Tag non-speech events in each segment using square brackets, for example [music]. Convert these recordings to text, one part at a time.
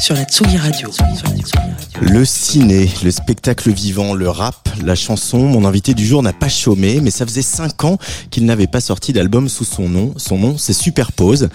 sur la Tsugi Radio. Le ciné, le spectacle vivant, le rap, la chanson, mon invité du jour n'a pas chômé, mais ça faisait cinq ans qu'il n'avait pas sorti d'album sous son nom. Son nom, c'est Superpose,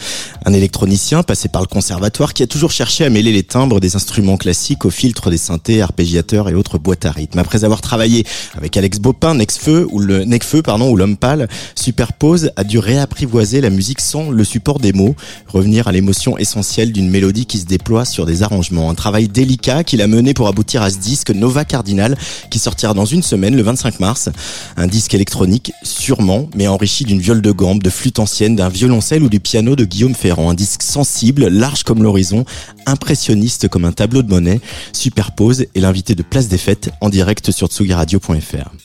un électronicien passé par le conservatoire qui a toujours cherché à mêler les timbres des instruments classiques au filtre des synthés, arpégiateurs et autres boîtes à rythme. Après avoir travaillé avec Alex Bopin, Nexfeu ou le Necfeu, pardon, ou l'Homme Pâle, Superpose a dû réapprivoiser la musique sans le support des mots, revenir à l'émotion essentielle d'une mélodie qui se déploie sur des arrangements. Un travail délicat qu'il a mené pour aboutir à ce disque Nova Cardinal qui sortira dans une semaine, le 25 mars. Un disque électronique, sûrement, mais enrichi d'une viole de gambe, de flûte ancienne, d'un violoncelle ou du piano de Guillaume Ferrand. Un disque sensible, large comme l'horizon, impressionniste comme un tableau de monnaie. Superpose et l'invité de Place des Fêtes en direct sur tsugiradio.fr.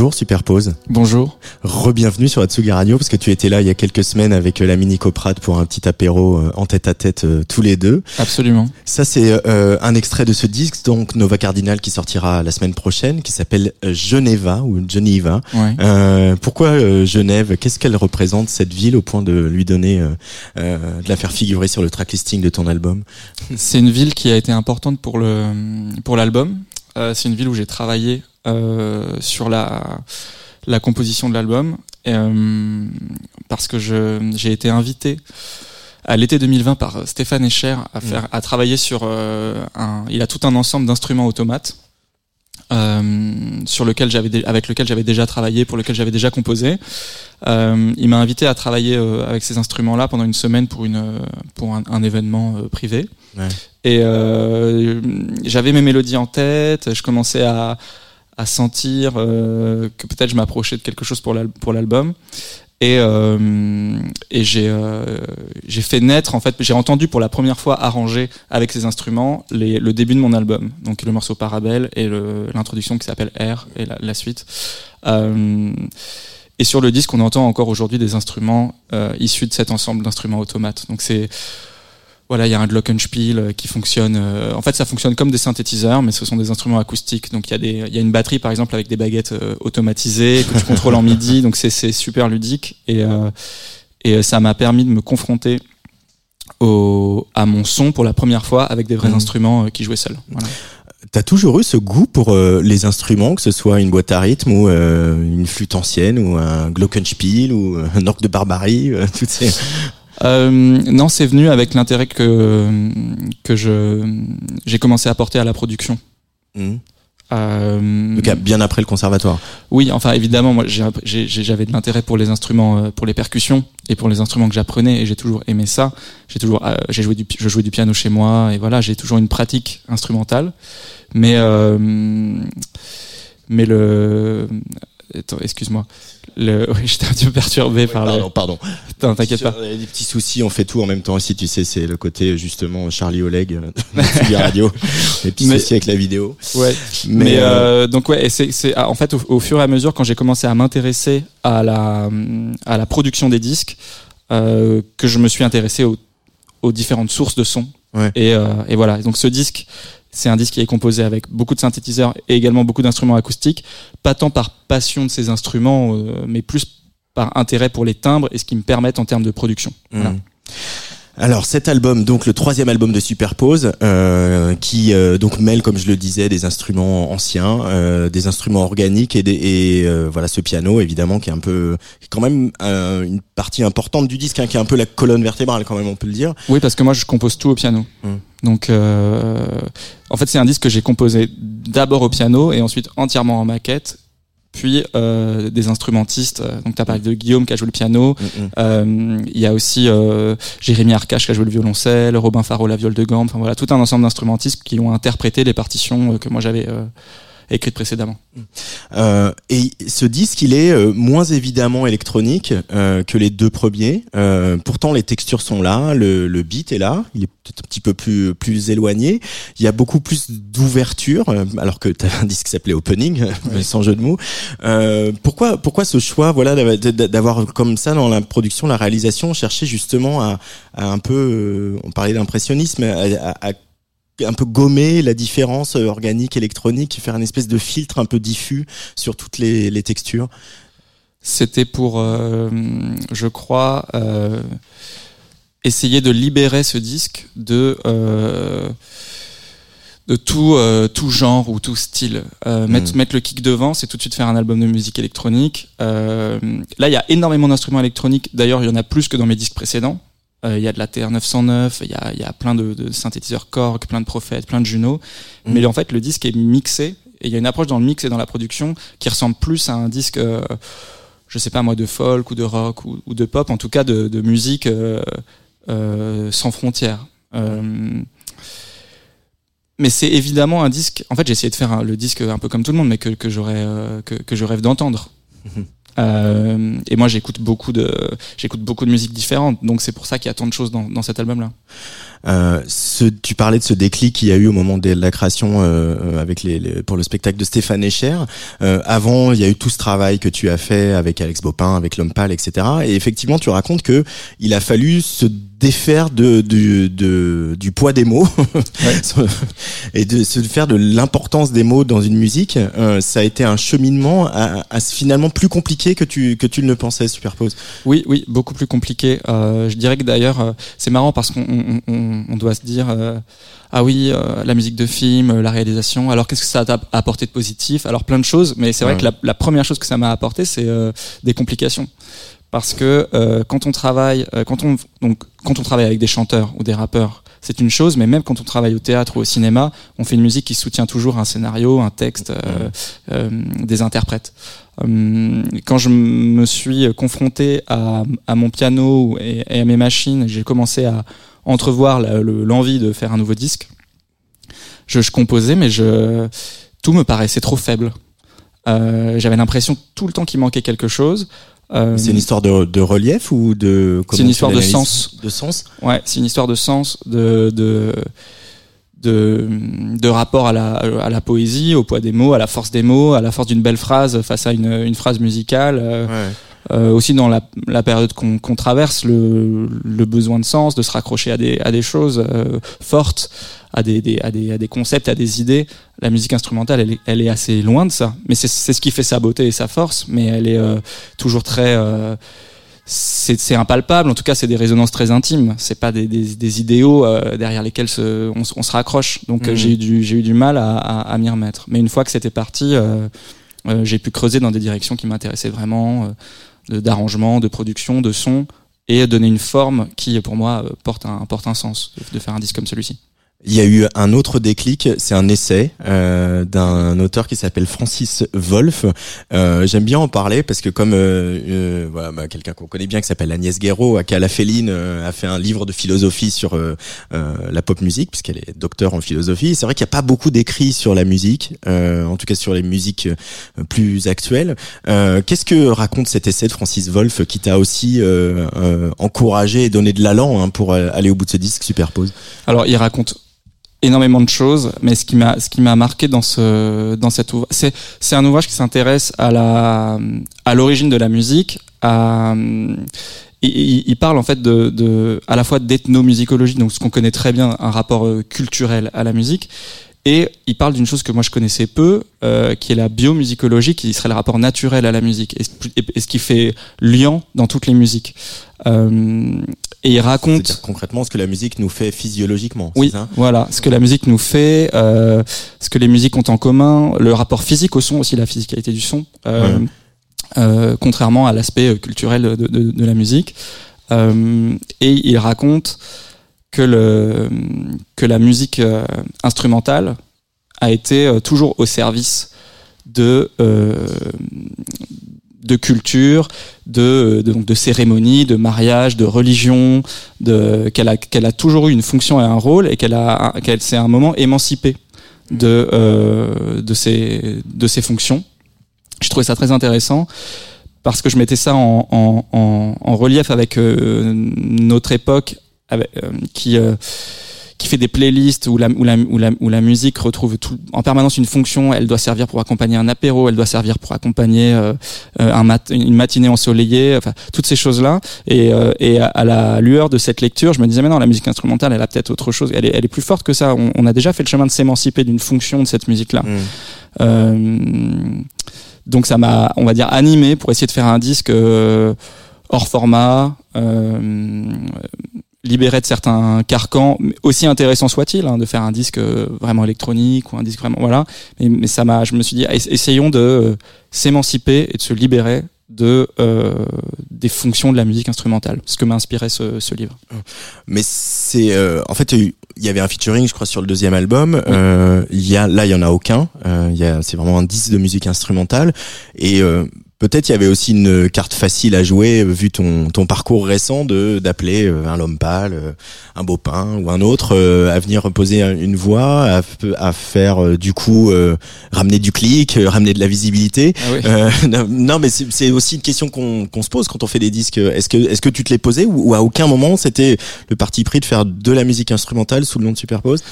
Bonjour Superpose. Bonjour. Rebienvenue sur Atsugi Radio parce que tu étais là il y a quelques semaines avec euh, la mini Coprade pour un petit apéro euh, en tête à tête euh, tous les deux. Absolument. Ça c'est un extrait de ce disque donc Nova Cardinal qui sortira la semaine prochaine qui s'appelle Geneva ou Geneva. Ouais. pourquoi Genève? Qu'est-ce qu'elle représente cette ville au point de lui donner de la faire figurer sur le tracklisting de ton album? C'est une ville qui a été importante pour le pour l'album. C'est une ville où j'ai travaillé euh, sur la, la composition de l'album. Euh, parce que j'ai été invité à l'été 2020 par Stéphane Escher à faire à travailler sur euh, un il a tout un ensemble d'instruments automates euh, sur lequel j'avais avec lequel j'avais déjà travaillé pour lequel j'avais déjà composé. Euh, il m'a invité à travailler avec ces instruments là pendant une semaine pour une pour un, un événement privé. Ouais. Et j'avais mes mélodies en tête je commençais à à sentir euh, que peut-être je m'approchais de quelque chose pour l'album. Et, euh, et j'ai euh, j'ai fait naître en fait j'ai entendu pour la première fois arranger avec ces instruments le début de mon album. Donc le morceau Parabelle et l'introduction qui s'appelle R et la, la suite. Euh, et sur le disque on entend encore aujourd'hui des instruments euh, issus de cet ensemble d'instruments automates. Donc c'est voilà, il y a un glockenspiel euh, qui fonctionne. Euh, en fait, ça fonctionne comme des synthétiseurs, mais ce sont des instruments acoustiques. Donc il y a des, il y a une batterie par exemple avec des baguettes euh, automatisées que tu contrôles en MIDI. Donc c'est c'est super ludique et et ça m'a permis de me confronter au à mon son pour la première fois avec des vrais mmh. instruments qui jouaient seuls. Voilà. T'as toujours eu ce goût pour les instruments, que ce soit une boîte à rythme ou une flûte ancienne ou un glockenspiel ou un orgue de barbarie, toutes ces euh, non, c'est venu avec l'intérêt que que je j'ai commencé à porter à la production. Mmh. Euh, Donc bien après le conservatoire. Oui, enfin évidemment, moi j'avais de l'intérêt pour les instruments, euh, pour les percussions et pour les instruments que j'apprenais et j'ai toujours aimé ça. J'ai toujours, euh, j'ai joué du, je jouais du piano chez moi et voilà, j'ai toujours une pratique instrumentale. Mais euh, mais le, excuse-moi, le... [laughs] Oui, j'étais un peu perturbé par pardon, le... Pardon, pardon. T'inquiète pas. Des petits soucis, on fait tout en même temps aussi, tu sais, c'est le côté justement Charlie Oleg [laughs] de radio, [laughs] les petits soucis avec la vidéo. Ouais. Mais, euh, donc ouais, c'est c'est ah, en fait au, fur et à mesure quand j'ai commencé à m'intéresser à la à la production des disques euh, que je me suis intéressé aux, aux différentes sources de son. Ouais. Et, euh, et voilà. Donc ce disque, c'est un disque qui est composé avec beaucoup de synthétiseurs et également beaucoup d'instruments acoustiques, pas tant par passion de ces instruments, euh, mais plus par intérêt pour les timbres et ce qu'ils me permettent en termes de production. Voilà. Alors cet album, donc le troisième album de Superpose, euh, qui euh, donc mêle, comme je le disais, des instruments anciens, euh, des instruments organiques et, des, et euh, voilà ce piano évidemment qui est un peu, quand même une partie importante du disque, hein, qui est un peu la colonne vertébrale quand même, on peut le dire. Oui, parce que moi je compose tout au piano. Hum. Donc en fait c'est un disque que j'ai composé d'abord au piano et ensuite entièrement en maquette puis euh, des instrumentistes. Euh, donc tu as parlé de Guillaume qui a joué le piano. Mm, mm. Euh, il y a aussi euh, Jérémy Arcache qui a joué le violoncelle, Robin Faro la viole de gamme. Enfin voilà, tout un ensemble d'instrumentistes qui ont interprété les partitions que moi j'avais écrite précédemment. Euh, et ce disque, il est euh, moins évidemment électronique euh, que les deux premiers. Euh, pourtant, les textures sont là, le, le beat est là, il est peut-être un petit peu plus plus éloigné. Il y a beaucoup plus d'ouverture, euh, alors que tu as un disque qui s'appelait Opening, [laughs] sans jeu de mots. pourquoi pourquoi ce choix, voilà, d'avoir comme ça dans la production, la réalisation, chercher justement à, à un peu, on parlait d'impressionnisme, à, à un peu gommer la différence euh, organique électronique, faire une espèce de filtre un peu diffus sur toutes les, les textures. C'était pour, euh, je crois, euh, essayer de libérer ce disque de de tout euh, tout genre ou tout style. Euh, mettre, hmm. mettre le kick devant, c'est tout de suite faire un album de musique électronique. là, il y a énormément d'instruments électroniques. D'ailleurs, il y en a plus que dans mes disques précédents. Euh, il y a de la TR-909, il y a, y a plein de, de, synthétiseurs Korg, plein de prophètes, plein de Juno. Mm. Mais en fait, le disque est mixé et il y a une approche dans le mix et dans la production qui ressemble plus à un disque, euh, je sais pas moi, de folk ou de rock ou, ou de pop, en tout cas de, de musique euh, euh sans frontières. mais c'est évidemment un disque. En fait, j'ai essayé de faire le disque un peu comme tout le monde, mais que, que j'aurais que, que je rêve d'entendre. Euh, et moi, j'écoute beaucoup de, j'écoute beaucoup de musique différente. Donc c'est pour ça qu'il y a tant de choses dans, dans cet album-là. Euh, tu parlais de ce déclic qu'il y a eu au moment de la création euh, avec les, pour le spectacle de Stéphane Echer. Euh, avant, il y a eu tout ce travail que tu as fait avec Alex Bopin, avec L'Homme Pâle, etc. Et effectivement, tu racontes que il a fallu se défaire de, de, de, du poids des mots [laughs] [laughs] et de se faire de l'importance des mots dans une musique. Euh, ça a été un cheminement à, à, finalement plus compliqué que tu que tu ne le pensais, Superpose. Oui, oui, beaucoup plus compliqué. Euh, je dirais que d'ailleurs, euh, c'est marrant parce qu'on on, on, doit se dire. Euh, ah oui, euh, la musique de film, la réalisation. Alors qu'est-ce que ça a apporté de positif? Alors plein de choses, mais c'est vrai que la, la, première chose que ça m'a apporté, c'est des complications parce que euh, quand on travaille, euh, quand on donc quand on travaille avec des chanteurs ou des rappeurs, c'est une chose, mais même quand on travaille au théâtre ou au cinéma, on fait une musique qui soutient toujours un scénario, un texte, euh, euh des interprètes. Hum, quand je me suis confronté à, à mon piano et, et, à mes machines, j'ai commencé à entrevoir l'envie de faire un nouveau disque. Je, je composais, mais je tout me paraissait trop faible. Euh, j'avais l'impression tout le temps qu'il manquait quelque chose. Euh, c'est une histoire de, de, relief ou de C'est une histoire de sens. De sens. Ouais, c'est une histoire de sens, de de de, de rapport à la, à la poésie, au poids des mots, à la force des mots, à la force d'une belle phrase face à une, une phrase musicale. Euh, ouais. Euh, aussi dans la, la période qu'on qu'on traverse, le, le, besoin de sens, de se raccrocher à des, à des choses euh, fortes, à des, des, à, des, à des concepts, à des idées. La musique instrumentale, elle est, elle est assez loin de ça. Mais c'est ce qui fait sa beauté et sa force, mais elle est euh, toujours très... Euh, c'est impalpable, en tout cas c'est des résonances très intimes, c'est pas des, des, des idéaux euh, derrière lesquels se, on, on, se raccroche. Donc mmh. j'ai eu, du, eu du mal à, à, à m'y remettre. Mais une fois que c'était parti, j'ai pu creuser dans des directions qui m'intéressaient vraiment d'arrangement, de production, de son, et donner une forme qui, pour moi, porte un, porte un sens de faire un disque comme celui-ci. Il y a eu un autre déclic, c'est un essai euh, d'un auteur qui s'appelle Francis Wolff. Euh, J'aime bien en parler parce que comme euh, euh voilà, bah, quelqu'un qu'on connaît bien qui s'appelle Agnès Guéraud, à la Féline, euh, a fait un livre de philosophie sur euh, la pop musique puisqu'elle est docteur en philosophie. C'est vrai qu'il n'y a pas beaucoup d'écrits sur la musique, en tout cas sur les musiques plus actuelles. Qu'est-ce que raconte cet essai de Francis Wolff qui t'a aussi encouragé et donné de l'allant hein, pour aller au bout de ce disque Superpose? Alors il raconte énormément de choses, mais ce qui m'a ce qui m'a marqué dans ce dans cet ouvrage, c'est c'est un ouvrage qui s'intéresse à la à l'origine de la musique, à il, il, parle en fait de, de à la fois d'ethnomusicologie, donc ce qu'on connaît très bien, un rapport euh, culturel à la musique, et il parle d'une chose que moi je connaissais peu, euh, qui est la biomusicologie, qui serait le rapport naturel à la musique, et, et, ce qui fait lien dans toutes les musiques. Euh, et il raconte concrètement ce que la musique nous fait physiologiquement. Oui, ça? voilà, ce que la musique nous fait, euh, ce que les musiques ont en commun, le rapport physique au son aussi, la physicalité du son, euh, ouais. euh, contrairement à l'aspect culturel de, de, de, la musique. Euh, et il raconte que, le, que la musique euh, instrumentale a été euh, toujours au service de, euh, de culture, de, de, de cérémonie, de mariage, de religion, de, qu'elle a, qu'elle a toujours eu une fonction et un rôle et qu'elle, a, qu'elle s'est à un moment émancipée de, euh, de, ses, de ses fonctions. Je trouvais ça très intéressant parce que je mettais ça en, en, en, relief avec euh, notre époque avec, euh, qui euh, qui fait des playlists où la, où la, où la, où la musique retrouve tout, en permanence une fonction. Elle doit servir pour accompagner un apéro, elle doit servir pour accompagner euh, un mat une matinée ensoleillée, enfin toutes ces choses-là. Et, euh, et à, à, la lueur de cette lecture, je me disais mais non, la musique instrumentale, elle a peut-être autre chose. Elle est, elle est plus forte que ça. On, on a déjà fait le chemin de s'émanciper d'une fonction de cette musique-là. Mmh. Euh, donc ça m'a, on va dire, animé pour essayer de faire un disque euh, hors format. Euh, libéré de certains carcans, aussi intéressant soit-il, hein, de faire un disque euh, vraiment électronique ou un disque vraiment voilà. Mais, mais ça m'a, je me suis dit, essayons de euh, s'émanciper et de se libérer de euh, des fonctions de la musique instrumentale, ce que m'a inspiré ce, ce, livre. Mais c'est euh, en fait il y avait un featuring je crois sur le deuxième album. Oui. Euh, il y a là il y en a aucun. il y a c'est vraiment un disque de musique instrumentale et Peut-être il y avait aussi une carte facile à jouer vu ton, ton parcours récent de d'appeler euh, un lhomme pâle, euh, un beau pain ou un autre euh, à venir poser une voix, à, à faire du coup ramener du clic, ramener de la visibilité. Ah [laughs] non mais c'est aussi une question qu'on se pose quand on fait des disques. Est-ce que est-ce que tu te l'es posé ou, à aucun moment c'était le parti pris de faire de la musique instrumentale sous le nom de Superpose?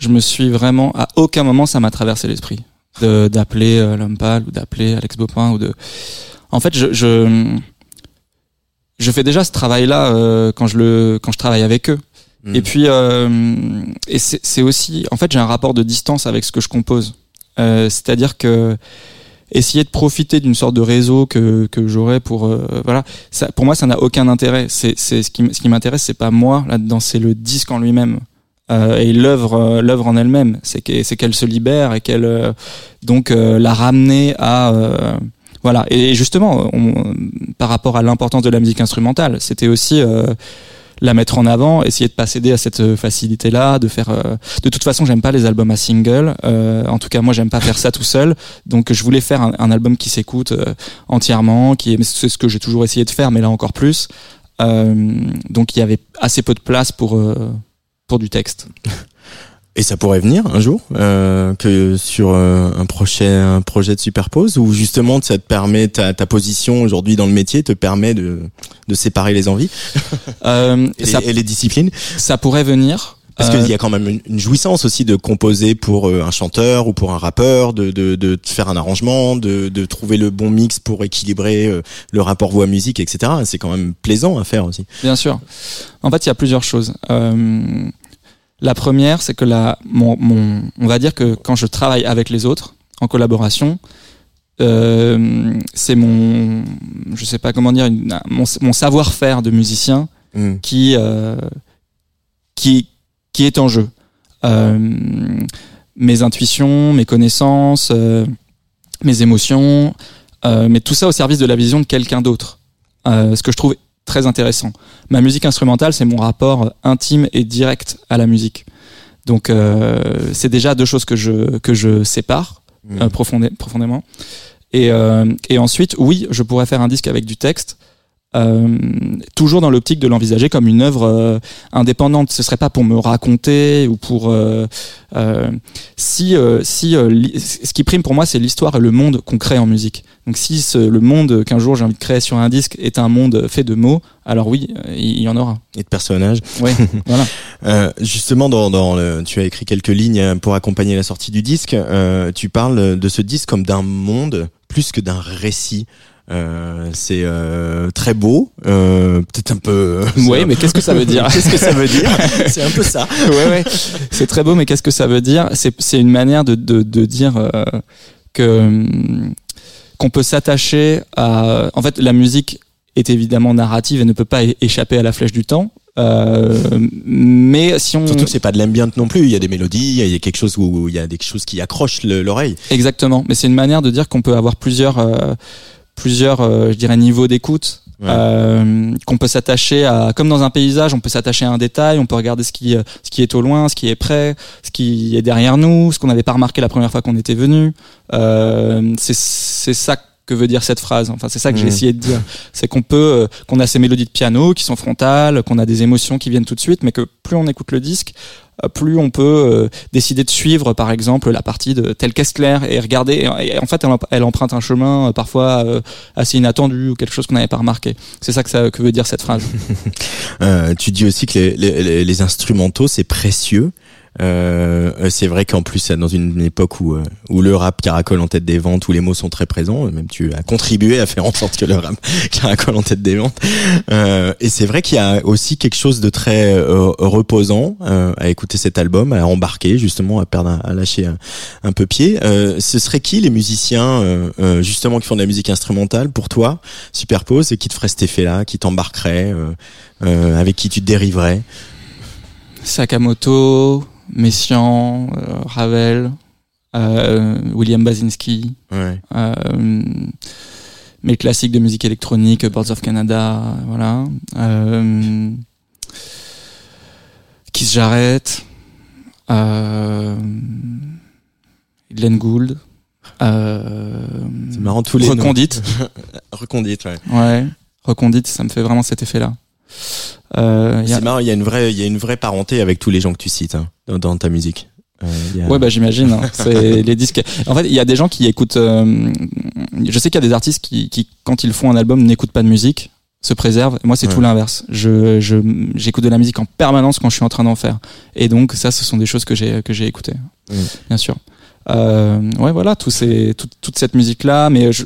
Je me suis vraiment à aucun moment ça m'a traversé l'esprit d'appeler euh, l'homme pâle ou d'appeler Alex Bopin ou de en fait je je, je fais déjà ce travail là euh, quand je le quand je travaille avec eux. Hmm. et puis euh, et c'est aussi en fait j'ai un rapport de distance avec ce que je compose. Euh, c'est-à-dire que essayer de profiter d'une sorte de réseau que que j'aurais pour euh, voilà ça pour moi ça n'a aucun intérêt. C'est c'est ce qui ce qui m'intéresse c'est pas moi là dedans c'est le disque en lui-même euh, et l'œuvre euh, l'œuvre en elle-même c'est qu'elle se libère et qu'elle euh, donc la ramener à voilà et justement on, par rapport à l'importance de la musique instrumentale c'était aussi la mettre en avant, essayer de pas céder à cette facilité-là, de faire. de toute façon, j'aime pas les albums à single. en tout cas, moi, j'aime pas faire ça tout seul. Donc, je voulais faire un, album qui s'écoute entièrement, qui est, c'est ce que j'ai toujours essayé de faire, mais là encore plus. donc, il y avait assez peu de place pour pour du texte. Et ça pourrait venir un jour euh, que sur euh, un prochain un projet de superpose ou justement ça te permet ta, ta position aujourd'hui dans le métier te permet de, de séparer les envies euh, [laughs] et, les, et, les, disciplines. Ça pourrait venir. Parce qu'il y a quand même une, jouissance aussi de composer pour un chanteur ou pour un rappeur, de, de, de faire un arrangement, de, de trouver le bon mix pour équilibrer le rapport voix-musique, etc. C'est quand même plaisant à faire aussi. Bien sûr. En fait, il y a plusieurs choses. Euh, la première, c'est que la, mon, mon, on va dire que quand je travaille avec les autres, en collaboration, euh, c'est mon, je sais pas comment dire, mon, mon savoir-faire de musicien mm. qui, euh, qui, qui est en jeu. Euh, mes intuitions, mes connaissances, euh, mes émotions, euh, mais tout ça au service de la vision de quelqu'un d'autre. ce que je trouve très intéressant. Ma musique instrumentale, c'est mon rapport intime et direct à la musique. Donc c'est déjà deux choses que je que je sépare mmh. profondément. Et, et ensuite, oui, je pourrais faire un disque avec du texte, euh, toujours dans l'optique de l'envisager comme une œuvre euh, indépendante. Ce serait pas pour me raconter ou pour euh, si si ce qui prime pour moi c'est l'histoire et le monde qu'on crée en musique. Donc si le monde qu'un jour j'ai envie de créer sur un disque est un monde fait de mots, alors oui, il y en aura. Et de personnages. Oui, [laughs] voilà. justement, dans, dans le, tu as écrit quelques lignes pour accompagner la sortie du disque. tu parles de ce disque comme d'un monde plus que d'un récit. Euh, c'est euh, très beau, euh, peut-être un peu. oui, mais qu'est-ce que ça veut dire [laughs] Qu'est-ce que ça veut dire [laughs] C'est un peu ça. ouais, ouais. C'est très beau, mais qu'est-ce que ça veut dire C'est c'est une manière de de, de dire que hum, qu'on peut s'attacher à. En fait, la musique est évidemment narrative et ne peut pas échapper à la flèche du temps. Euh, mais si on surtout que c'est pas de l'ambient non plus, il y a des mélodies, il y a quelque chose où il y a des choses qui accrochent l'oreille. Exactement, mais c'est une manière de dire qu'on peut avoir plusieurs euh, plusieurs, euh, je dirais, niveaux d'écoute. Euh, qu'on peut s'attacher à comme dans un paysage on peut s'attacher à un détail on peut regarder ce qui ce qui est au loin ce qui est près ce qui est derrière nous ce qu'on n'avait pas remarqué la première fois qu'on était venu euh, c'est c'est ça que veut dire cette phrase enfin c'est ça que j'ai mmh. essayé de dire c'est qu'on peut euh, qu'on a ces mélodies de piano qui sont frontales qu'on a des émotions qui viennent tout de suite mais que plus on écoute le disque euh, plus on peut euh, décider de suivre par exemple la partie de tel Kessler et regarder en fait elle, emprunte un chemin euh, parfois assez inattendu ou quelque chose qu'on n'avait pas remarqué. C'est ça que ça que veut dire cette phrase. [laughs] Tu dis aussi que les, les, les instrumentaux c'est précieux euh, c'est vrai qu'en plus, dans une époque où, euh, où le rap caracole en tête des ventes, où les mots sont très présents, même tu as contribué à faire en sorte que le rap [laughs] caracole en tête des ventes. Euh, et c'est vrai qu'il y a aussi quelque chose de très euh, reposant euh, à écouter cet album, à embarquer justement, à perdre, à lâcher un, peu pied. ce serait qui les musiciens justement qui font de la musique instrumentale pour toi, Superpose, et qui te ferait cet effet-là, qui t'embarquerait, avec qui tu te dériverais? Sakamoto, Messiaen, euh, Ravel, euh, William Basinski, ouais. Euh, mes classiques de musique électronique, Birds of Canada, voilà. Keith Jarrett, Glenn Gould. Euh, C'est marrant tous les. Recondite. Recondite, [laughs] ouais. ouais. Recondite, ça me fait vraiment cet effet-là. Euh, a- C'est marrant, il y a une vraie, il y a une vraie parenté avec tous les gens que tu cites hein, dans, dans ta musique. Euh, il y a- Ouais, bah j'imagine. hein. C'est [laughs] les disques. En fait, il y a des gens qui écoutent. euh, je sais qu'il y a des artistes qui, qui, quand ils font un album, n'écoutent pas de musique, se préservent. Moi, c'est Ouais. tout l'inverse. Je, je, j'écoute de la musique en permanence quand je suis en train d'en faire. Et donc, ça, ce sont des choses que j'ai que j'ai écoutées, bien sûr. Euh, ouais, voilà, tous ces, tout- toute cette musique là, mais je,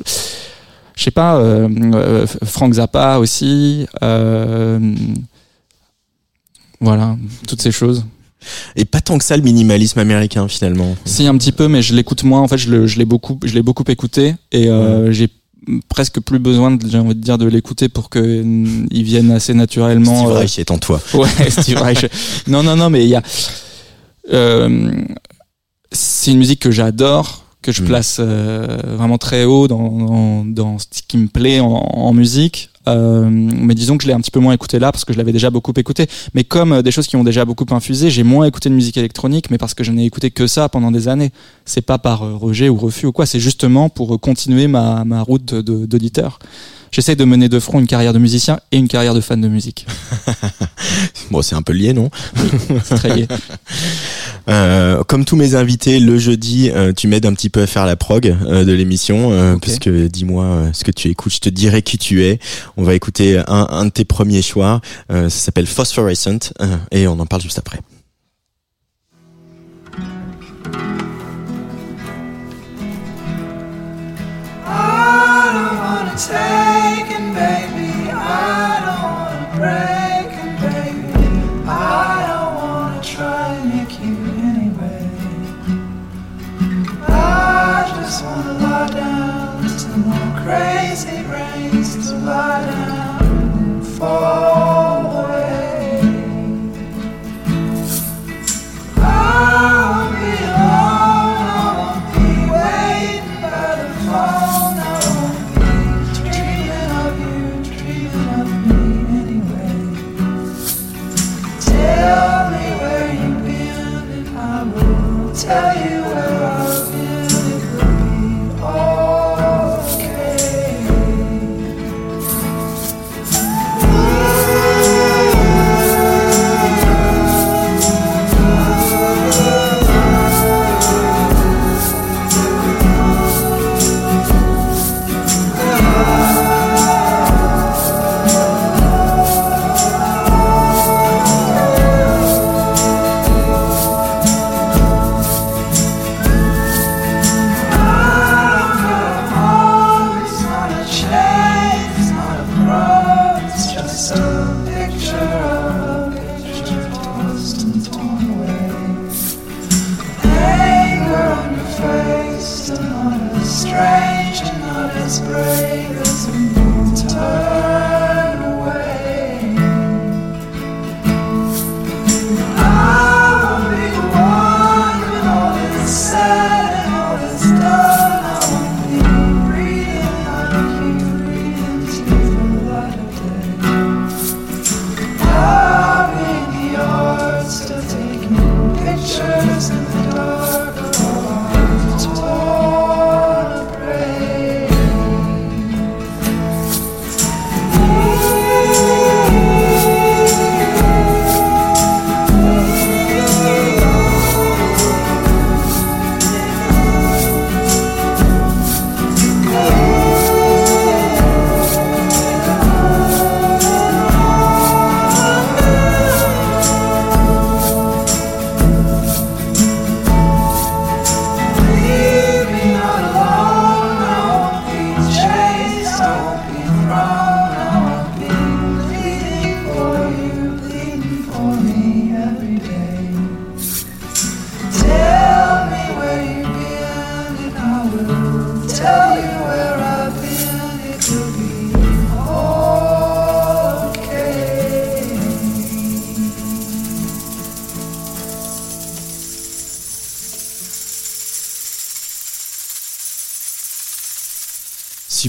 je sais pas. Euh, euh, Frank Zappa aussi. Euh, voilà, toutes ces choses. Et pas tant que ça le minimalisme américain finalement. Si un petit peu, mais je l'écoute moins. En fait, je l'ai beaucoup, je l'ai beaucoup écouté et euh, j'ai presque plus besoin, j'ai envie de dire, de l'écouter pour que mm, vienne assez naturellement. Steve euh, Reich est en toi. [laughs] Ouais, Steve Reich. Non, non, non, mais il y a. Euh, c'est une musique que j'adore, que je Mm. place euh, vraiment très haut dans, dans, dans ce qui me plaît en, en musique. Euh, mais disons que je l'ai un petit peu moins écouté là parce que je l'avais déjà beaucoup écouté. Mais comme euh, des choses qui ont déjà beaucoup infusé, j'ai moins écouté de musique électronique, mais parce que je n'ai écouté que ça pendant des années. C'est pas par euh, rejet ou refus ou quoi, c'est justement pour continuer ma, ma route de- de- d'auditeur. J'essaie de mener de front une carrière de musicien et une carrière de fan de musique. [laughs] Bon, c'est un peu lié, non C'est très lié. [laughs] Euh, Comme tous mes invités, le jeudi, euh, tu m'aides un petit peu à faire la prog euh, de l'émission, euh, puisque dis-moi euh, ce que tu écoutes, je te dirai qui tu es. On va écouter un, un de tes premiers choix. Euh, ça s'appelle Phosphorescent euh, et on en parle juste après. I don't wanna crazy brains to lie down and fall away. I won't be alone, I won't be waiting by the phone, I won't be dreaming of you, dreaming of me anyway. Tell me where you've been, and I will tell you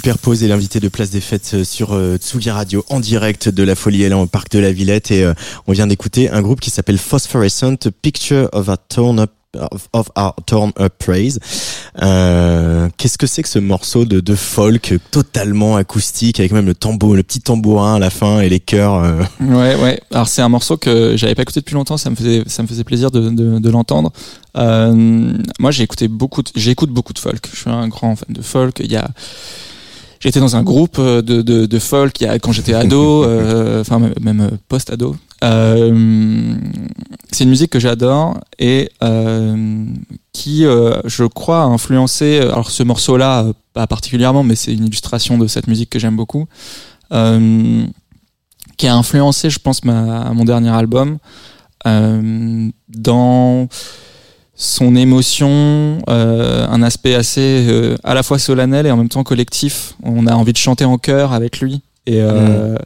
Superpose est l'invité de Place des Fêtes euh, sur euh, Tsugi Radio en direct de la Folie Élan au parc de la Villette et euh, on vient d'écouter un groupe qui s'appelle Phosphorescent Picture of a Torn Up of, Our Torn Up Praise. Euh, Qu'est-ce que c'est que ce morceau de, de folk totalement acoustique avec même le tambour, le petit tambourin à la fin et les chœurs [laughs] Ouais, ouais. Alors c'est un morceau que j'avais pas écouté depuis longtemps. Ça me faisait, ça me faisait plaisir de, de, de l'entendre. Euh, moi, j'ai écouté beaucoup, j'écoute beaucoup de folk. Je suis un grand fan de folk. Il y a, j'étais dans un groupe euh, de, de, de folk quand j'étais ado, [laughs] euh, enfin même- euh, post-ado. Euh, c'est une musique que j'adore et euh, qui, euh, je crois, a influencé. Alors ce morceau-là, pas particulièrement, mais c'est une illustration de cette musique que j'aime beaucoup. Qui a influencé, je pense, ma, mon dernier album dans son émotion, euh, un aspect assez euh, à la fois solennel et en même temps collectif. On a envie de chanter en chœur avec lui. Et, euh,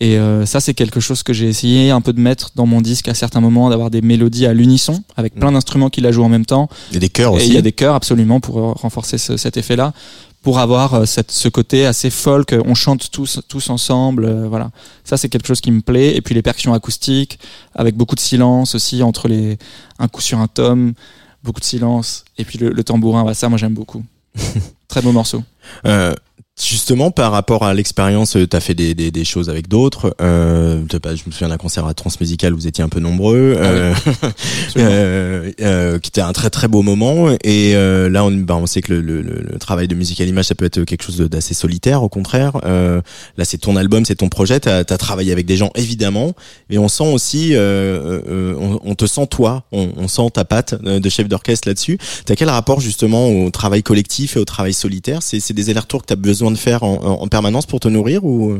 et euh, ça, c'est quelque chose que j'ai essayé un peu de mettre dans mon disque à certains moments, d'avoir des mélodies à l'unisson, avec plein d'instruments qui la jouent en même temps. et des chœurs Et aussi. il y a des chœurs absolument pour renforcer ce- cet effet-là, pour avoir euh, cette, ce côté assez folk. euh, On chante tous tous ensemble, euh, voilà. Ça c'est quelque chose qui me plaît. Et puis les percussions acoustiques, avec beaucoup de silence aussi entre les un coup sur un tome, beaucoup de silence. Et puis le, le tambourin, bah, ça moi j'aime beaucoup. [laughs] Très beau morceau. Euh, justement, par rapport à l'expérience, tu as fait des, des, des choses avec d'autres. Euh, je me souviens d'un concert à Transmusical, vous étiez un peu nombreux, Ah euh, [laughs] euh, euh, qui était un très très beau moment. Et euh, là, on, bah, on sait que le, le, le- travail de musique à l'image, ça peut être quelque chose d'assez solitaire, au contraire. Euh, là, c'est ton album, c'est ton projet. T'as as travaillé avec des gens, évidemment, mais on sent aussi, euh, euh, on, on te sent toi, on, on sent ta patte euh, de chef d'orchestre là-dessus. T'as quel rapport justement au travail collectif et au travail solitaire? C'est c'est des allers-retours que t'as besoin de faire en, en, en permanence pour te nourrir ou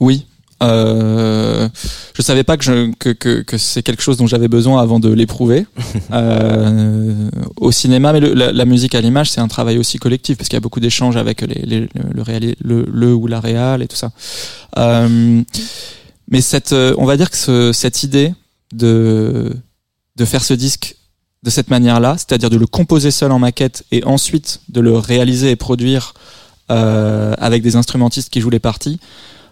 Oui. Euh, je savais pas que, je, que, que, que c'est quelque chose dont j'avais besoin avant de l'éprouver [laughs] euh, au cinéma, mais le, la, la musique à l'image, c'est un travail aussi collectif parce qu'il y a beaucoup d'échanges avec les, les, le, le, réali- le, le ou la réal et tout ça. Euh, mais cette, euh, on va dire que ce, cette idée de de faire ce disque de cette manière-là, c'est-à-dire de le composer seul en maquette et ensuite de le réaliser et produire euh, avec des instrumentistes qui jouent les parties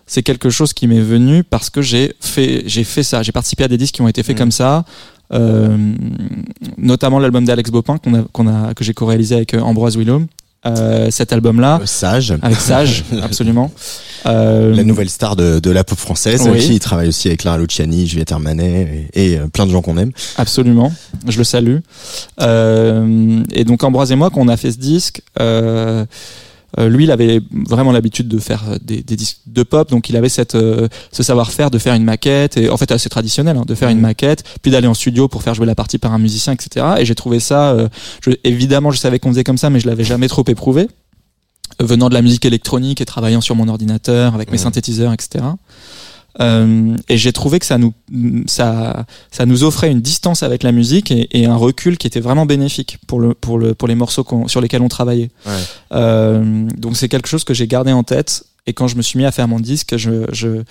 c'est quelque chose qui m'est venu parce que j'ai fait j'ai fait ça j'ai participé à des disques qui ont été faits Mhm. comme ça euh, notamment l'album d'Alex Bopin qu'on a, qu'on a que j'ai co-réalisé avec euh, Ambroise Willaume euh, cet album là euh, sage avec Sage [laughs] absolument Euh, la nouvelle star de, de la pop française Oui. qui travaille aussi avec Clara Luciani, Juliette Armanet et, et, euh, plein de gens qu'on aime. Absolument, je le salue. Euh, et donc Ambroise et moi, quand on a fait ce disque, euh, euh, lui, il avait vraiment l'habitude de faire des, des disques de pop, donc il avait cette, euh, ce savoir-faire de faire une maquette, et en fait assez traditionnel, hein, de faire une maquette, puis d'aller en studio pour faire jouer la partie par un musicien, etc. Et j'ai trouvé ça, euh, je- évidemment, je savais qu'on faisait comme ça, mais je l'avais jamais trop éprouvé, Euh, venant de la musique électronique et travaillant sur mon ordinateur avec mes synthétiseurs, etc. Euh, et j'ai trouvé que ça nous, ça, ça nous offrait une distance avec la musique et, et un recul qui était vraiment bénéfique pour le pour le pour les morceaux sur lesquels on travaillait. Ouais. Euh, donc c'est quelque chose que j'ai gardé en tête et quand je me suis mis à faire mon disque, je je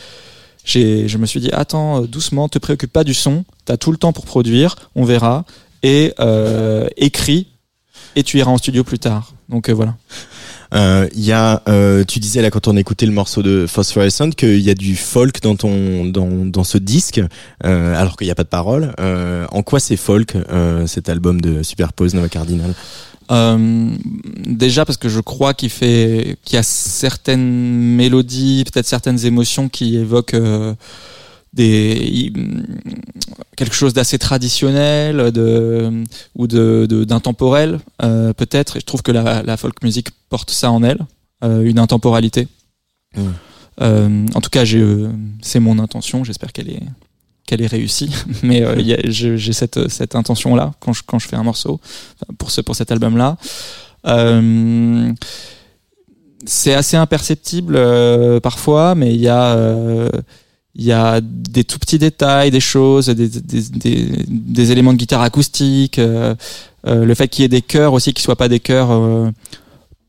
j'ai je me suis dit attends euh, doucement, te préoccupe pas du son, t'as tout le temps pour produire, on verra et euh, écris et tu iras en studio plus tard. Donc euh, voilà. Euh, Il y a, euh, tu disais là quand on écoutait le morceau de Phosphorescent qu'il y a du folk dans ton dans, dans ce disque, euh, alors qu'il n'y a pas de parole. En quoi c'est folk cet album de Superpose Nova Cardinal? Euh, déjà parce que je crois qu'il fait qu'il y a certaines mélodies, peut-être certaines émotions qui évoquent euh, des i- quelque chose d'assez traditionnel, de ou de d'intemporel euh, peut-être. Et je trouve que la, la folk music porte ça en elle, euh, une intemporalité. Mm. Euh, en tout cas, c'est mon intention. J'espère qu'elle est qu'elle est réussie. [laughs] Mais j'ai cette cette intention là quand je quand je fais un morceau pour ce pour cet album là. C'est assez imperceptible parfois, mais il y a il y a des tout petits détails, des choses, des, des, des, des éléments de guitare acoustique, euh, euh, le fait qu'il y ait des chœurs aussi qui soient pas des chœurs euh,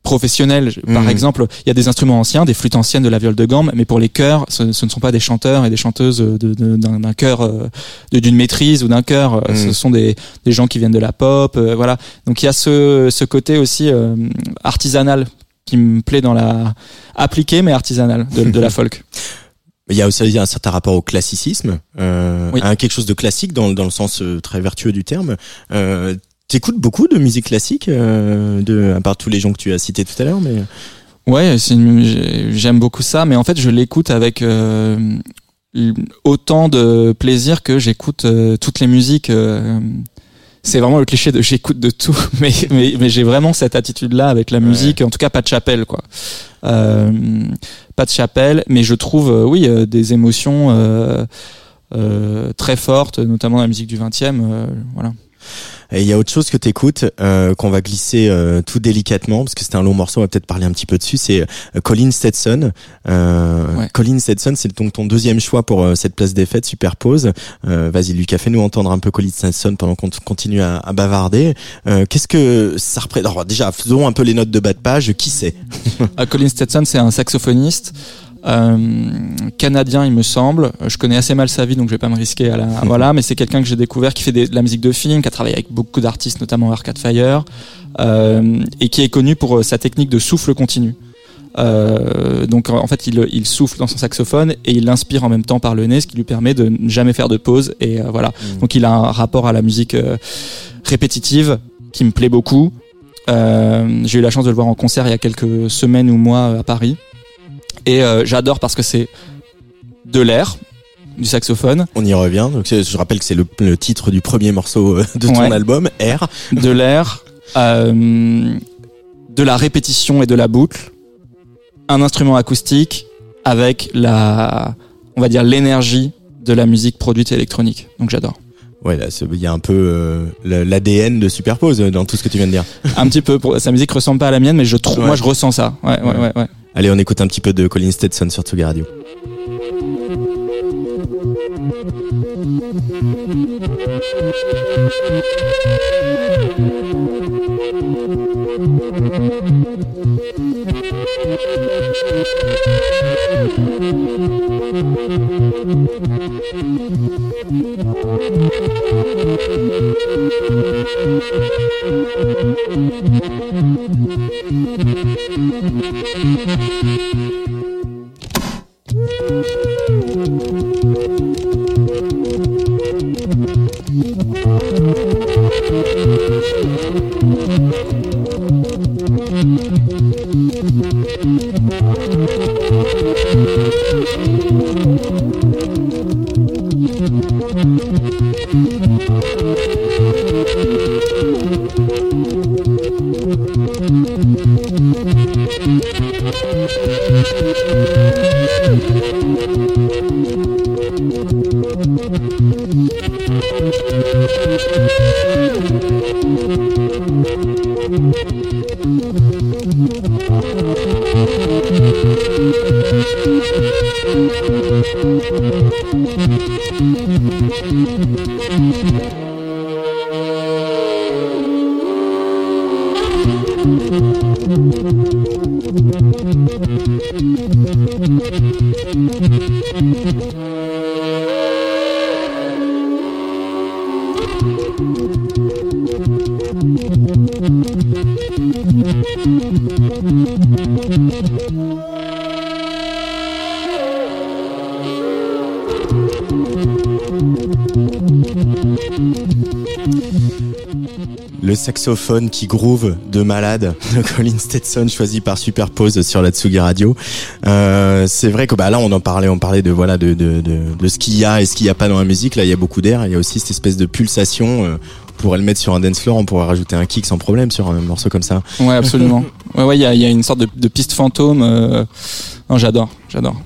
professionnels. Par Mhm. exemple, il y a des instruments anciens, des flûtes anciennes, de la viole de gamme, mais pour les chœurs, ce, ce ne sont pas des chanteurs et des chanteuses d'un chœur, euh, d'une maîtrise ou d'un chœur. Mhm. Ce sont des, des gens qui viennent de la pop, euh, voilà. Donc il y a ce, ce côté aussi euh, artisanal qui me plaît dans la appliqué mais artisanal de, de la [laughs] folk. Il y a aussi un certain rapport au classicisme, euh, Oui. à quelque chose de classique dans, dans le sens euh, très vertueux du terme. Euh, T'écoutes beaucoup de musique classique, euh, de, à part tous les gens que tu as cités tout à l'heure, mais Ouais, une- j'ai- j'aime beaucoup ça, mais en fait, je l'écoute avec euh, autant de plaisir que j'écoute euh, toutes les musiques. C'est vraiment le cliché de j'écoute de tout, [laughs] mais mais, mais j'ai vraiment cette attitude-là avec la musique. En tout cas, pas de chapelle, quoi. Euh, pas de chapelle, mais je trouve, euh, oui, euh, des émotions euh, euh, très fortes, notamment dans la musique du 20e. euh, voilà. Et il y a autre chose que t'écoutes euh, qu'on va glisser euh, tout délicatement parce que c'est un long morceau, on va peut-être parler un petit peu dessus. C'est Colin Stetson. Euh, Ouais. Colin Stetson, c'est donc ton deuxième choix pour euh, cette place des fêtes, superpose. Euh, Vas-y Lucas, fais-nous entendre un peu Colin Stetson pendant qu'on continue à, bavarder. Euh, Qu'est-ce que ça représente Alors déjà, faisons un peu les notes de bas de page. Qui c'est? [laughs] Euh, Colin Stetson, c'est un saxophoniste euh, canadien, il me semble. Je connais assez mal sa vie, donc je vais pas me risquer à la. Voilà, mais c'est quelqu'un que j'ai découvert qui fait de la musique de film, qui a travaillé avec beaucoup d'artistes, notamment Arcade Fire, et qui est connu pour sa technique de souffle continu. Euh, donc en fait, il, il souffle dans son saxophone et il l'inspire en même temps par le nez, ce qui lui permet de ne jamais faire de pause. Et euh, voilà. Donc il a un rapport à la musique euh, répétitive qui me plaît beaucoup. J'ai eu la chance de le voir en concert il y a quelques semaines ou mois à Paris. Et j'adore parce que c'est de l'air, du saxophone, On y revient. Donc je rappelle que c'est le, le titre du premier morceau de ton Ouais. album, R. de l'air, de la répétition et de la boucle, un instrument acoustique avec la, on va dire l'énergie de la musique produite électronique. Donc j'adore. Ouais, là, il y a un peu euh, l'ADN de Superpose euh, dans tout ce que tu viens de dire. [laughs] Un petit peu, pour, sa musique ressemble pas à la mienne, mais je trouve, Ouais. moi je ressens ça. Ouais, ouais, ouais, ouais. Allez, on écoute un petit peu de Colin Stetson sur Tsugi Radio. [laughs] Le saxophone qui groove de malade de [laughs] Colin Stetson choisi par Superpose sur la Tsugi Radio. Euh, c'est vrai que bah là on en parlait, on parlait de voilà de de, de, de ce qu'il y a et ce qu'il y a pas dans la musique. Là il y a beaucoup d'air, il y a aussi cette espèce de pulsation. Euh, on pourrait le mettre sur un dance floor, on pourrait rajouter un kick sans problème sur un morceau comme ça. Ouais, absolument. [laughs] Ouais, ouais, il y a, il y a une sorte de, de piste fantôme. euh, Non, j'adore, j'adore.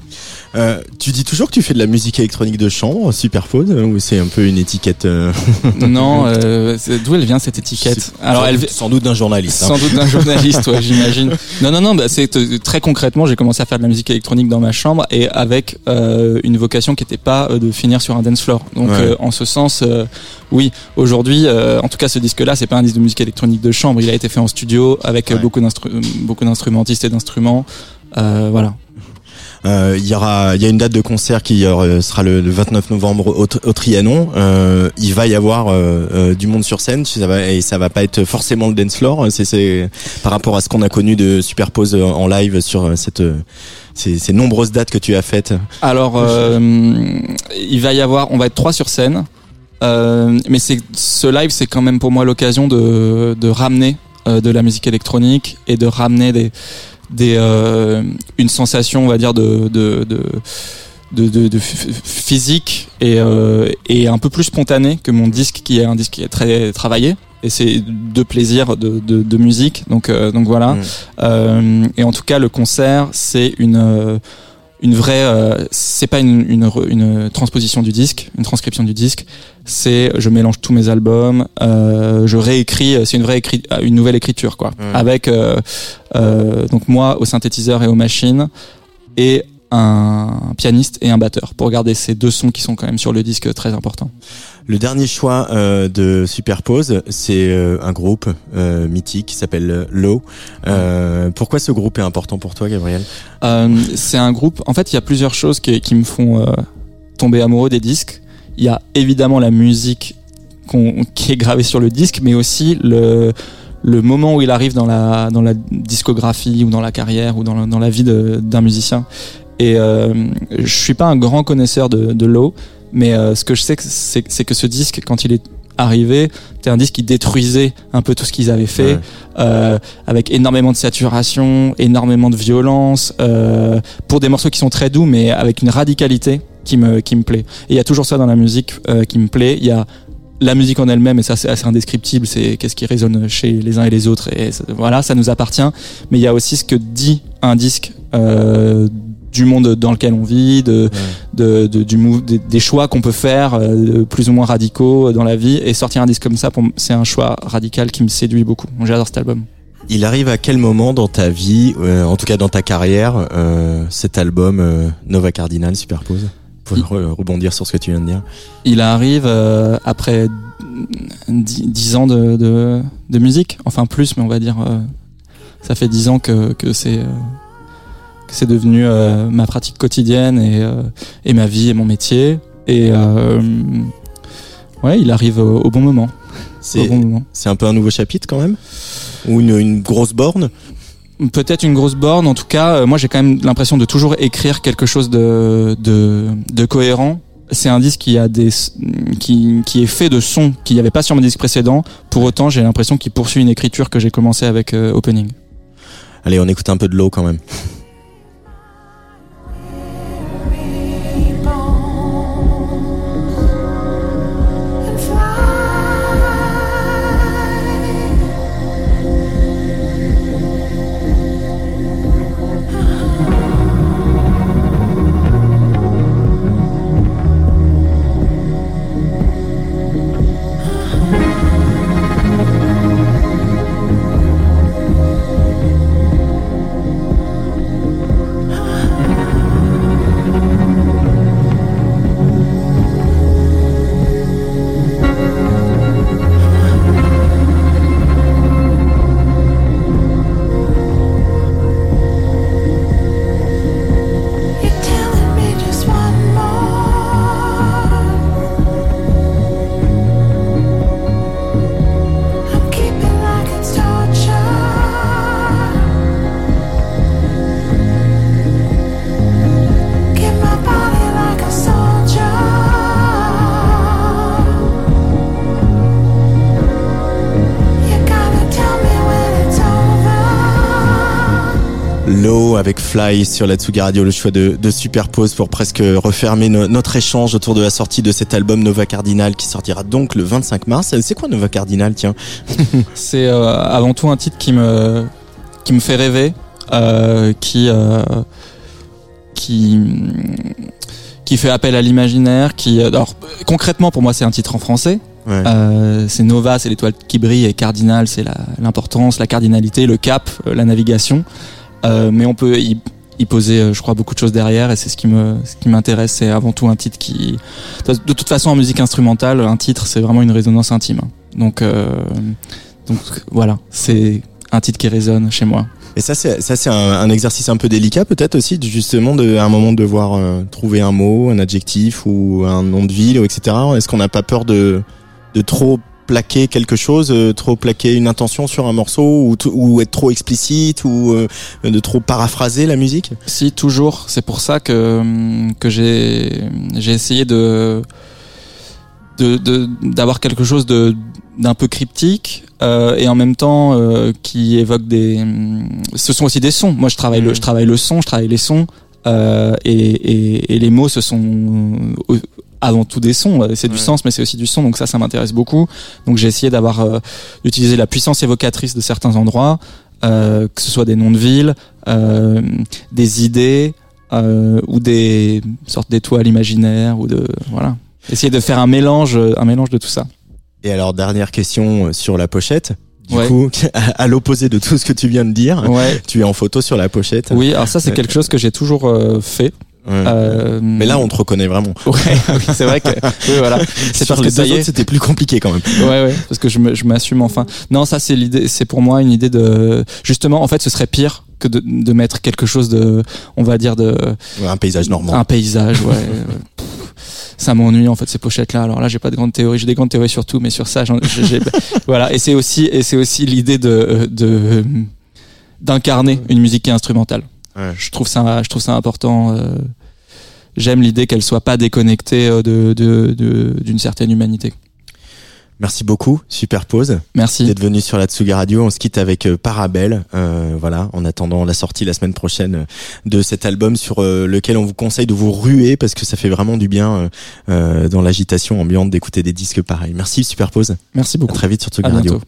Euh, tu dis toujours que tu fais de la musique électronique de chambre, Superpose, euh, ou c'est un peu une étiquette euh, [laughs] non, euh, d'où elle vient cette étiquette Alors, sans elle doute- sans doute d'un journaliste. hein. Sans doute d'un journaliste, [laughs] ouais, j'imagine. Non, non, non, bah, c'est très concrètement, j'ai commencé à faire de la musique électronique dans ma chambre et avec euh, une vocation qui n'était pas euh, de finir sur un dance floor. Donc, Ouais. euh, en ce sens, euh, oui, aujourd'hui, euh, en tout cas, ce disque-là, c'est pas un disque de musique électronique de chambre. Il a été fait en studio avec Ouais. beaucoup d'instrumentistes et d'instruments. Euh, voilà. Euh, Il y aura, il y a une date de concert qui euh, sera le, le 29 novembre au, Trianon. Euh, il va y avoir euh, euh, du monde sur scène, ça va, et ça va pas être forcément le dance floor. C'est, par rapport à ce qu'on a connu de Superpose en live sur cette, ces, nombreuses dates que tu as faites. Alors, il va y avoir, on va être trois sur scène. Mais c'est ce live, c'est quand même pour moi l'occasion de, de ramener de la musique électronique et de ramener des, des euh, une sensation, on va dire, de de de de, de- physique et euh, et un peu plus spontané que mon disque qui est un disque qui est très travaillé. Et c'est de plaisir de, de, de musique, donc euh, donc voilà. Mm. Euh, et en tout cas, le concert, c'est une euh, une vraie, euh, c'est pas une, une, transposition du disque, une transcription du disque. C'est, je mélange tous mes albums, euh, je réécris. C'est une vraie écrit, une nouvelle écriture quoi, avec euh, euh, donc moi au synthétiseur et aux machines et un pianiste et un batteur pour garder ces deux sons qui sont quand même sur le disque très importants. Le dernier choix euh, de Superpose, c'est euh, un groupe euh, mythique qui s'appelle Low. Pourquoi ce groupe est important pour toi, Gabriel? C'est un groupe. En fait, il y a plusieurs choses qui, me font tomber amoureux des disques. Il y a évidemment la musique qui est gravée sur le disque, mais aussi le moment où il arrive dans la discographie ou dans la carrière ou dans la, vie d'un musicien. Et je suis pas un grand connaisseur de, de Low, mais euh, ce que je sais, c'est que ce disque, quand il est arrivé, c'était un disque qui détruisait un peu tout ce qu'ils avaient fait Ouais. euh, avec énormément de saturation, énormément de violence, euh, pour des morceaux qui sont très doux, mais avec une radicalité qui me qui me plaît. Et il y a toujours ça dans la musique qui me plaît. Il y a la musique en elle-même, et ça c'est assez indescriptible, c'est qu'est-ce qui résonne chez les uns et les autres, et ça- voilà, ça nous appartient. Mais il y a aussi ce que dit un disque euh, du monde dans lequel on vit, de, de, de- du mou- des, des choix qu'on peut faire, euh, plus ou moins radicaux dans la vie, et sortir un disque comme ça, c'est un choix radical qui me séduit beaucoup. J'adore cet album. Il arrive à quel moment dans ta vie, euh, en tout cas dans ta carrière, euh, cet album euh, Nova Cardinal Superpose? Pour Il- re- rebondir sur ce que tu viens de dire. Il arrive euh, après dix dix ans de, de, de musique, enfin plus, mais on va dire, euh, ça fait dix ans que, que c'est euh, c'est devenu euh, ma pratique quotidienne et, euh, et ma vie et mon métier. Et euh, ouais, il arrive au, au bon moment. C'est bon un peu un nouveau chapitre quand même? Ou une, une grosse borne? Peut-être une grosse borne. En tout cas, moi j'ai quand même l'impression de toujours écrire quelque chose de de, de cohérent. C'est un disque qui a des qui qui est fait de sons qu'il n'y avait pas sur mon disque précédent. Pour autant, j'ai l'impression qu'il poursuit une écriture que j'ai commencé avec euh, Opening. Allez, on écoute un peu de l'eau quand même. Avec Fly sur la Tsugi Radio, le choix de, de Superpose pour presque refermer no- notre échange autour de la sortie de cet album Nova Cardinal qui sortira donc le 25 mars. C'est quoi Nova Cardinal, tiens [laughs] C'est euh, avant tout un titre qui me qui me fait rêver, euh, qui euh, qui qui fait appel à l'imaginaire. Qui alors concrètement pour moi c'est un titre en français. Ouais. Euh, c'est Nova, c'est l'étoile qui brille, et Cardinal, c'est la- l'importance, la, cardinalité, le cap, euh, la navigation. Euh, mais on peut y, y poser, euh, je crois, beaucoup de choses derrière, et c'est ce qui me, ce qui m'intéresse. C'est avant tout un titre qui, de toute façon, en musique instrumentale, un titre, c'est vraiment une résonance intime. Donc, euh, donc voilà, c'est un titre qui résonne chez moi. Et ça, c'est ça, c'est un, exercice un peu délicat, peut-être aussi, justement, de, à un moment de devoir euh, trouver un mot, un adjectif ou un nom de ville, etc. Est-ce qu'on n'a pas peur de, de trop plaquer quelque chose, euh, trop plaquer une intention sur un morceau, ou, ou être trop explicite, ou euh, de trop paraphraser la musique? Si, toujours. C'est pour ça que, hum, que j'ai, j'ai essayé de, de de- d'avoir quelque chose de d'un peu cryptique euh, et en même temps euh, qui évoque des hum, ce sont aussi des sons. Moi je travaille le je travaille le son je travaille les sons euh, et, et et les mots ce sont euh, avant tout des sons euh, c'est du Ouais. sens mais c'est aussi du son donc ça ça m'intéresse beaucoup donc j'ai essayé d'avoir euh, d'utiliser la puissance évocatrice de certains endroits euh, que ce soit des noms de villes euh, des idées euh, ou des sortes d'étoiles imaginaires ou de voilà essayer de faire un mélange un mélange de tout ça Et alors, dernière question euh, sur la pochette. Du Ouais. coup, [laughs] à, à l'opposé de tout ce que tu viens de dire, ouais tu es en photo sur la pochette. oui alors ça c'est quelque chose que j'ai toujours euh, fait Ouais. Euh, Mais là, on te reconnaît vraiment. [laughs] ouais oui, c'est vrai que oui voilà [laughs] c'est parce que ça y c'était plus compliqué quand même. ouais ouais parce que je me- je m'assume enfin non ça c'est l'idée c'est pour moi une idée de justement en fait ce serait pire que de, de mettre quelque chose de on va dire de Ouais, Un paysage normand. un paysage ouais ça m'ennuie en fait ces pochettes là alors là j'ai pas de grandes théories j'ai des grandes théories sur tout mais sur ça j'ai j'ai- [laughs] voilà et c'est aussi et c'est aussi l'idée de de d'incarner une musique qui est instrumentale Ouais. je trouve ça je trouve ça important euh, j'aime l'idée qu'elle soit pas déconnectée euh, de de- de- d'une certaine humanité Merci beaucoup, Superpose, merci d'être venu sur la Tsuga Radio. On se quitte avec euh, Parabelle, euh, voilà, en attendant la sortie la semaine prochaine euh, de cet album sur euh, lequel on vous conseille de vous ruer parce que ça fait vraiment du bien dans l'agitation ambiante d'écouter des disques pareils. Merci, Superpose. merci À beaucoup très vite sur à Tsuga Radio. bientôt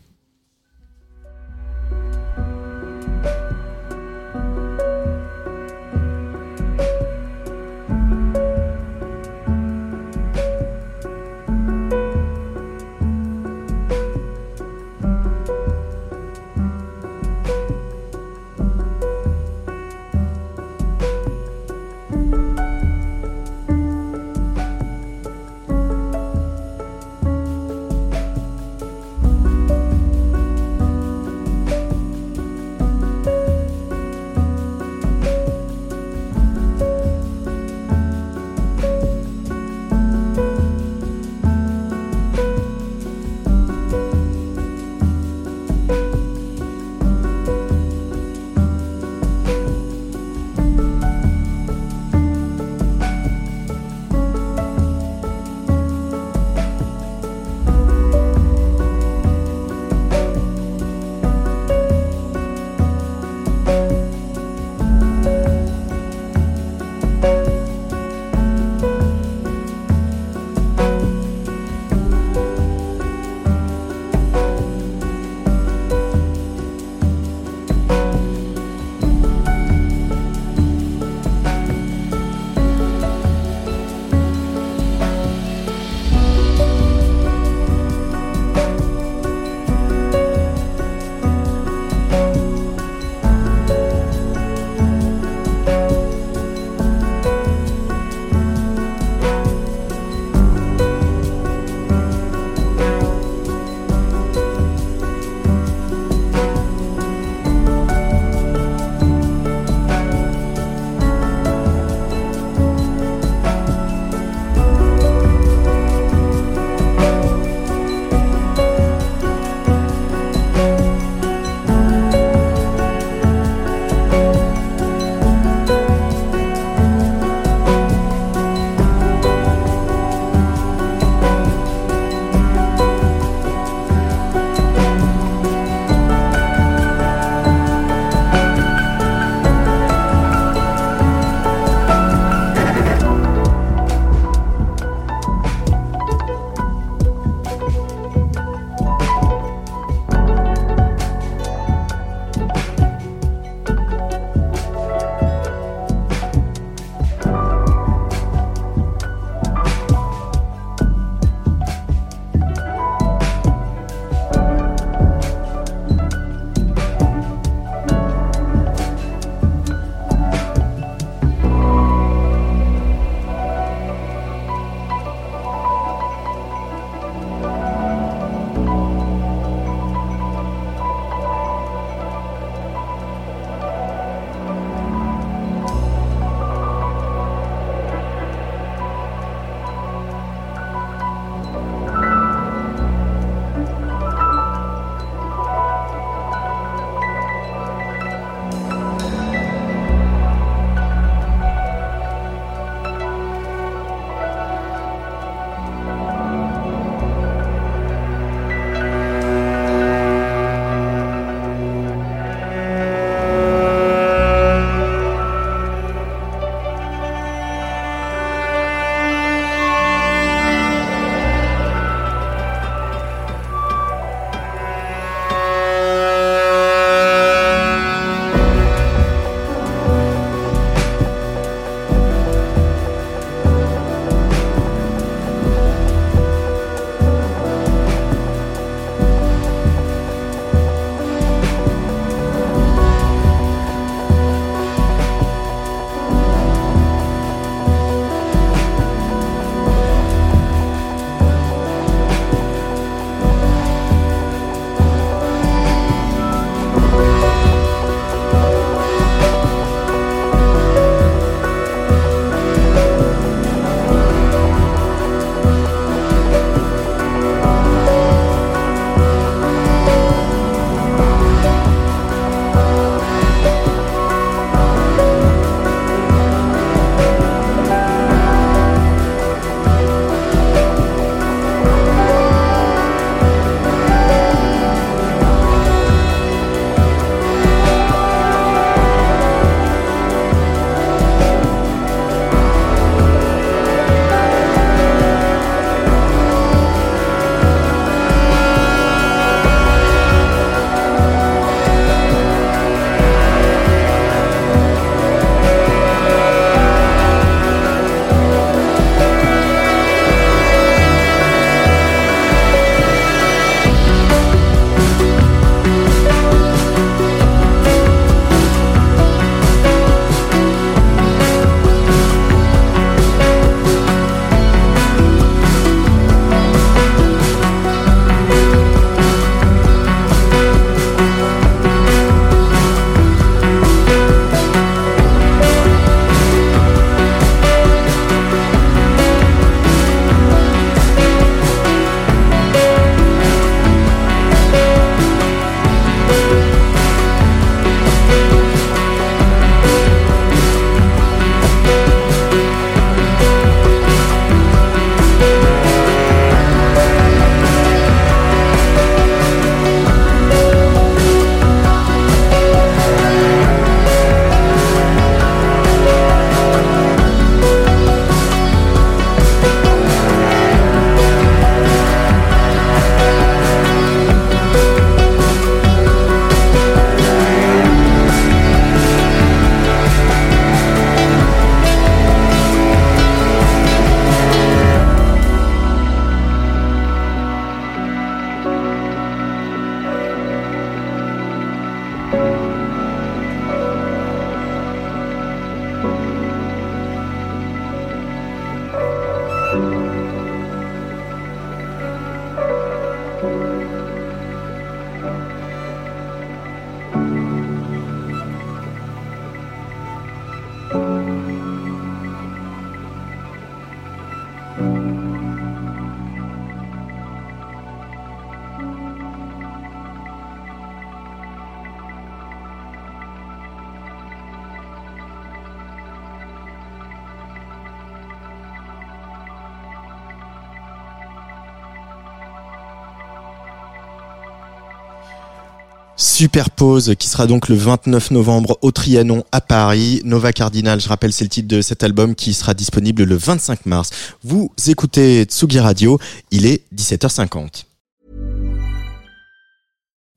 Superpose qui sera donc le 29 novembre au Trianon à Paris. Nova Cardinal, je rappelle, c'est le titre de cet album qui sera disponible le 25 mars. Vous écoutez Tsugi Radio, il est 17h50.